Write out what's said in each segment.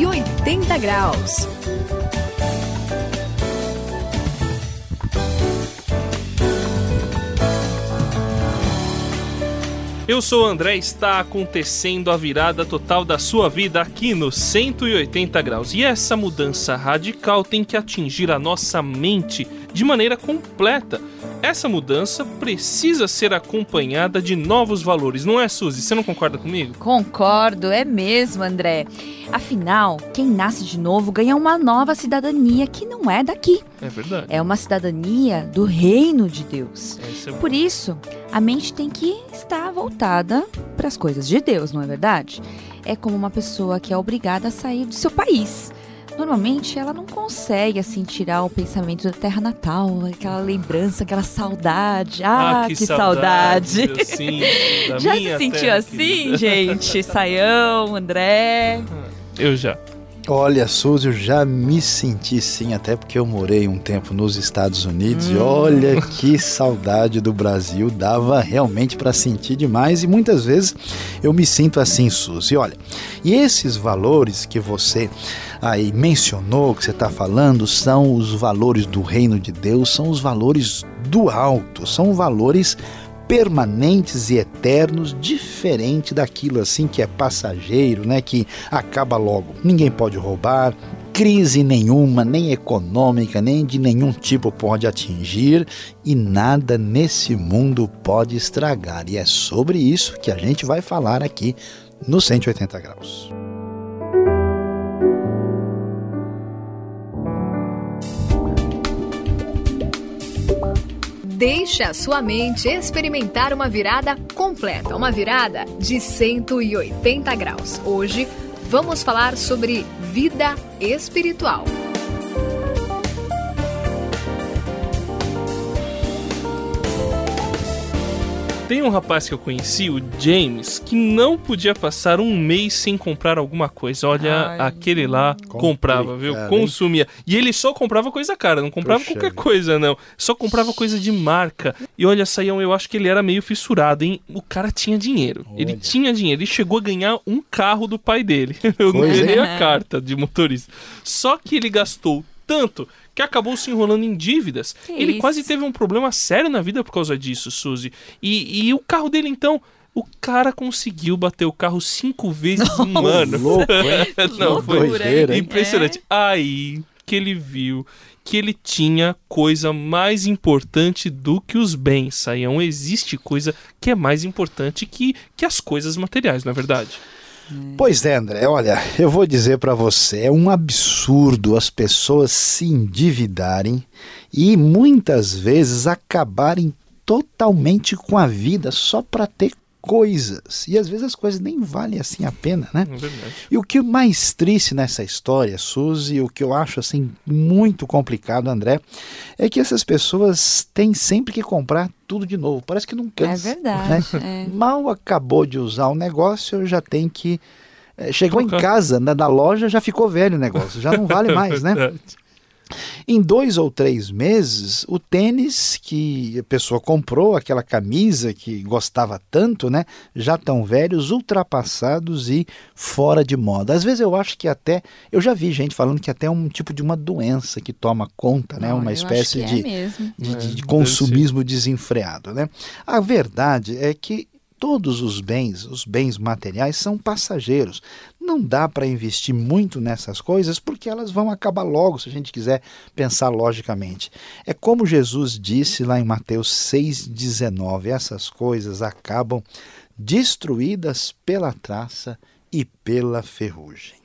180 graus. Eu sou o André, está acontecendo a virada total da sua vida aqui no 180 graus. E essa mudança radical tem que atingir a nossa mente de maneira completa. Essa mudança precisa ser acompanhada de novos valores, não é, Suzy? Você não concorda comigo? Concordo, é mesmo, André. Afinal, quem nasce de novo ganha uma nova cidadania que não é daqui. É verdade. É uma cidadania do reino de Deus. Essa é Por isso, a mente tem que estar voltada para as coisas de Deus, não é verdade? É como uma pessoa que é obrigada a sair do seu país. Normalmente ela não consegue assim tirar o pensamento da terra natal, aquela lembrança, aquela saudade. Ah, que, saudade! meu, sim, Já se sentiu terra assim, querida. gente? Saião, André. Eu já. Olha, Suzy, eu já me senti sim, até porque eu morei um tempo nos Estados Unidos e olha que saudade do Brasil, dava realmente para sentir demais e muitas vezes eu me sinto assim, Suzy. Olha, e esses valores que você aí mencionou, que você está falando, são os valores do reino de Deus, são os valores do alto, são valores permanentes e eternos, diferente daquilo assim que é passageiro, né, que acaba logo. Ninguém pode roubar, crise nenhuma, nem econômica, nem de nenhum tipo pode atingir e nada nesse mundo pode estragar. E é sobre isso que a gente vai falar aqui no 180 graus. Deixe a sua mente experimentar uma virada completa, uma virada de 180 graus. Hoje vamos falar sobre vida espiritual. Tem um rapaz que eu conheci, o James, que não podia passar um mês sem comprar alguma coisa. Olha, Ai. aquele lá comprava, viu? Hein? Consumia. E ele só comprava coisa cara, não comprava Puxa qualquer vida. coisa, não. Só comprava coisa de marca. E olha, Saião, eu acho que ele era meio fissurado, hein? O cara tinha dinheiro. Ele Olha. tinha dinheiro. Ele chegou a ganhar um carro do pai dele. Eu não ganhei hein? a carta de motorista. Só que ele gastou tanto que acabou se enrolando em dívidas. Que ele isso? quase teve um problema sério na vida por causa disso, Suzy. E, e o carro dele, então, o cara conseguiu bater o carro cinco vezes em um ano. Louco? Não, foi impressionante. Aí que ele viu que ele tinha coisa mais importante do que os bens, Saião. Existe coisa que é mais importante que, que as coisas materiais, não é verdade? Pois é, André, olha, eu vou dizer para você, é um absurdo as pessoas se endividarem e muitas vezes acabarem totalmente com a vida só para ter coisas. E às vezes as coisas nem valem assim a pena, né? É verdade. E o que mais triste nessa história, Suzy, o que eu acho assim muito complicado, André, é que essas pessoas têm sempre que comprar tudo de novo. Parece que não É cansa. né? verdade. é. Mal acabou de usar o negócio, já tem que. eh, Chegou em casa, na, na loja, já ficou velho o negócio, já não vale mais, né? Em dois ou três meses, o tênis que a pessoa comprou, aquela camisa que gostava tanto, né? Já tão velhos, ultrapassados e fora de moda. Às vezes eu acho que até. Eu já vi gente falando que até é um tipo de uma doença que toma conta, né? Uma espécie de É de, É, de- de deve consumismo desenfreado. Né? A verdade é que todos os bens, os bens materiais, são passageiros. Não dá para investir muito nessas coisas porque elas vão acabar logo, se a gente quiser pensar logicamente. É como Jesus disse lá em Mateus 6,19: essas coisas acabam destruídas pela traça e pela ferrugem.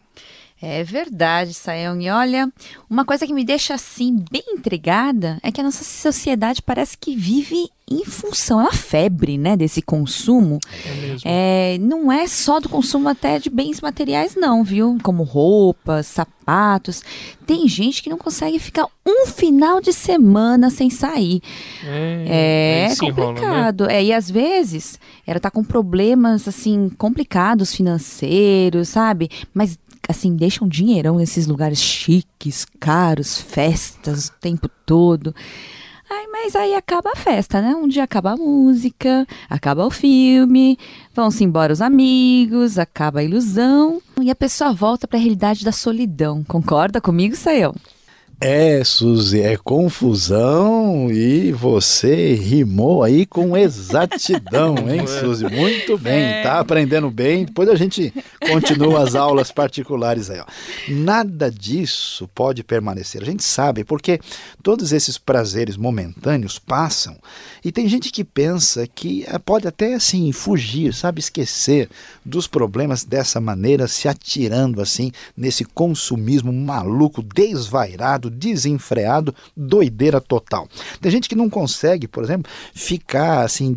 É verdade, Sayão. E olha, uma coisa que me deixa assim bem intrigada é que a nossa sociedade parece que vive em função, é uma febre, né, desse consumo. É mesmo. É, não é só do consumo até de bens materiais, não, viu? Como roupas, sapatos. Tem gente que não consegue ficar um final de semana sem sair. É, aí se enrola, né? complicado. É, e às vezes ela tá com problemas assim complicados financeiros, sabe? Mas assim, deixam dinheirão nesses lugares chiques, caros, festas o tempo todo. Ai, mas aí acaba a festa, né? Um dia acaba a música, acaba o filme, vão-se embora os amigos, acaba a ilusão e a pessoa volta para a realidade da solidão. Concorda comigo, Saião? É, Suzy, é confusão e você rimou aí com exatidão, hein, Suzy? Muito bem, é. tá aprendendo bem. Depois a gente continua as aulas particulares aí, ó. Nada disso pode permanecer. A gente sabe, porque todos esses prazeres momentâneos passam e tem gente que pensa que eh, pode até assim fugir, sabe, esquecer dos problemas dessa maneira, se atirando assim nesse consumismo maluco, desvairado desenfreado, doideira total. Tem gente que não consegue, por exemplo, ficar assim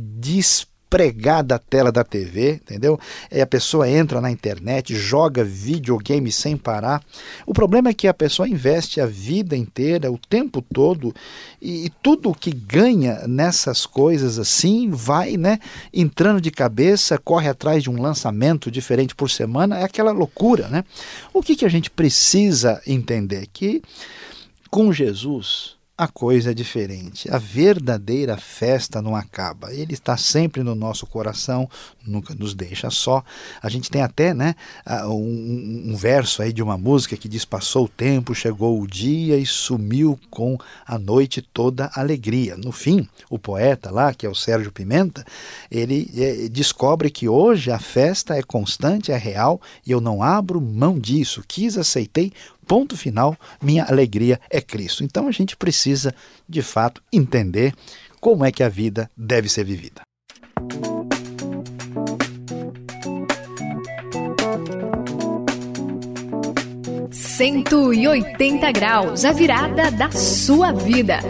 despregada a tela da TV, entendeu? E a pessoa entra na internet, joga videogame sem parar. O problema é que a pessoa investe a vida inteira, o tempo todo, e, e tudo que ganha nessas coisas assim vai, né, entrando de cabeça, corre atrás de um lançamento diferente por semana, é aquela loucura, né? O que, que a gente precisa entender? Que com Jesus, a coisa é diferente. A verdadeira festa não acaba. Ele está sempre no nosso coração, nunca nos deixa só. A gente tem até né, um, um, verso aí de uma música que diz: Passou o tempo, chegou o dia e sumiu com a noite toda alegria. No fim, o poeta lá, que é o Sérgio Pimenta, ele é, descobre que hoje a festa é constante, é real e eu não abro mão disso. Quis, aceitei, ponto final, minha alegria é Cristo. Então a gente precisa, de fato, entender como é que a vida deve ser vivida. Cento e oitenta graus, a virada da sua vida.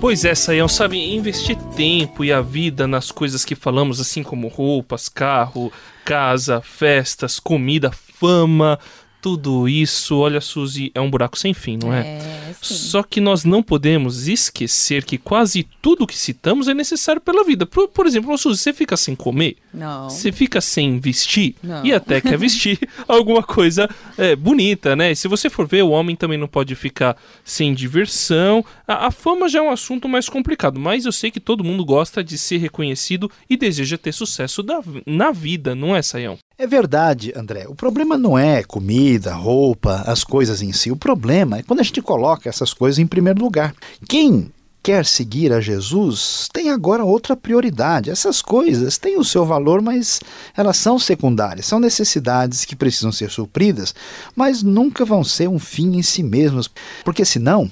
Pois é, Sayão, sabe, investir tempo e a vida nas coisas que falamos, assim como roupas, carro, casa, festas, comida, fama, tudo isso, olha, Suzy, é um buraco sem fim, não é? é Só que nós não podemos esquecer que quase tudo que citamos é necessário pela vida. Por, por exemplo, Suzy, você fica sem comer? Não. Você fica sem vestir? Não. E até quer vestir alguma coisa é, bonita, né? Se você for ver, o homem também não pode ficar sem diversão. A, a fama já é um assunto mais complicado, mas eu sei que todo mundo gosta de ser reconhecido e deseja ter sucesso da, na vida, não é, Sayão? É verdade, André. O problema não é comida, roupa, as coisas em si. O problema é quando a gente coloca essas coisas em primeiro lugar. Quem quer seguir a Jesus tem agora outra prioridade. Essas coisas têm o seu valor, mas elas são secundárias, são necessidades que precisam ser supridas, mas nunca vão ser um fim em si mesmas, porque senão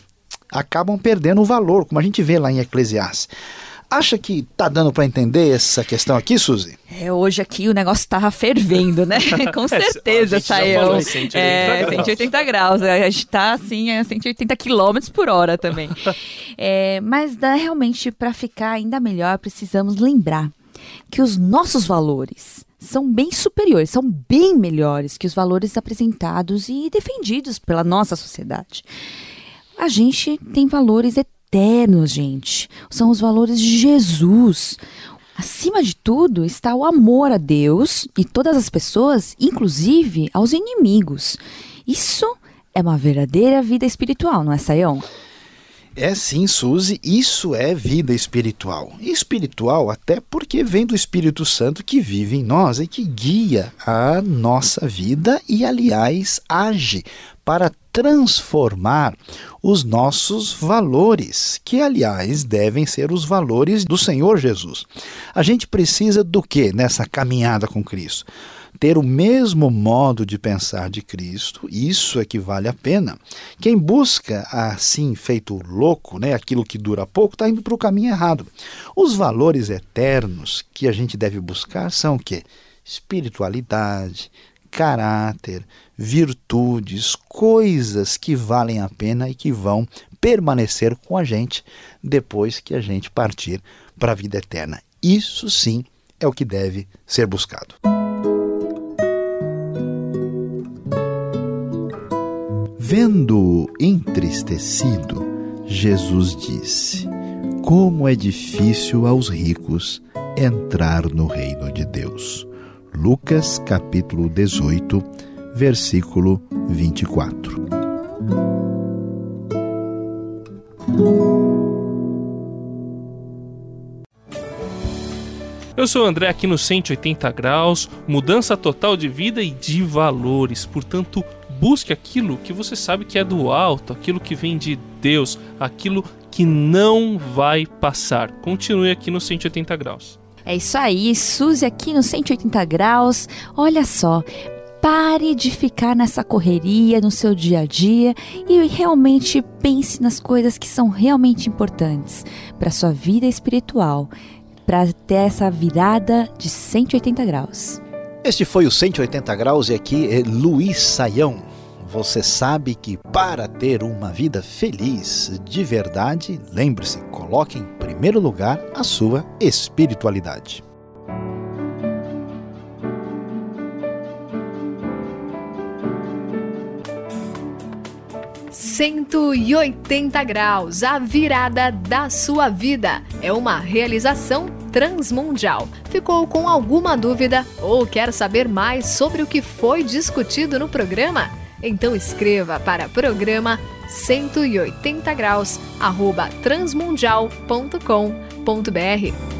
acabam perdendo o valor, como a gente vê lá em Eclesiastes. Acha que tá dando para entender essa questão aqui, Suzy? É, hoje aqui o negócio tava fervendo, né? Com é, certeza saiu. 180 é, graus. 180 graus. A gente tá assim a 180 quilômetros por hora também. é, mas dá, realmente, para ficar ainda melhor, precisamos lembrar que os nossos valores são bem superiores, são bem melhores que os valores apresentados e defendidos pela nossa sociedade. A gente tem valores eternos eternos, gente. São os valores de Jesus. Acima de tudo está o amor a Deus e todas as pessoas, inclusive aos inimigos. Isso é uma verdadeira vida espiritual, não é, Sayão? É sim, Suzy, isso é vida espiritual. Espiritual até porque vem do Espírito Santo que vive em nós e que guia a nossa vida e, aliás, age para transformar os nossos valores, que aliás devem ser os valores do Senhor Jesus. A gente precisa do que nessa caminhada com Cristo? Ter o mesmo modo de pensar de Cristo, isso é que vale a pena. Quem busca assim, feito louco, né, aquilo que dura pouco, está indo para o caminho errado. Os valores eternos que a gente deve buscar são o quê? Espiritualidade, caráter, virtudes, coisas que valem a pena e que vão permanecer com a gente depois que a gente partir para a vida eterna. Isso sim é o que deve ser buscado. Vendo-o entristecido, Jesus disse: Como é difícil aos ricos entrar no reino de Deus. Lucas capítulo 18, versículo 24. Eu sou o André aqui no 180 graus, mudança total de vida e de valores. Portanto, busque aquilo que você sabe que é do alto, aquilo que vem de Deus, aquilo que não vai passar. Continue aqui no 180 graus. É isso aí, Suzy aqui no 180 graus. Olha só, pare de ficar nessa correria no seu dia a dia e realmente pense nas coisas que são realmente importantes para sua vida espiritual para ter essa virada de 180 graus. Este foi o 180 graus e aqui é Luiz Saião. Você sabe que para ter uma vida feliz de verdade, lembre-se, coloque em primeiro lugar a sua espiritualidade. 180 graus, a virada da sua vida. É uma realização transmundial. Ficou com alguma dúvida ou quer saber mais sobre o que foi discutido no programa? Então escreva para programa 180 graus transmundial.com.br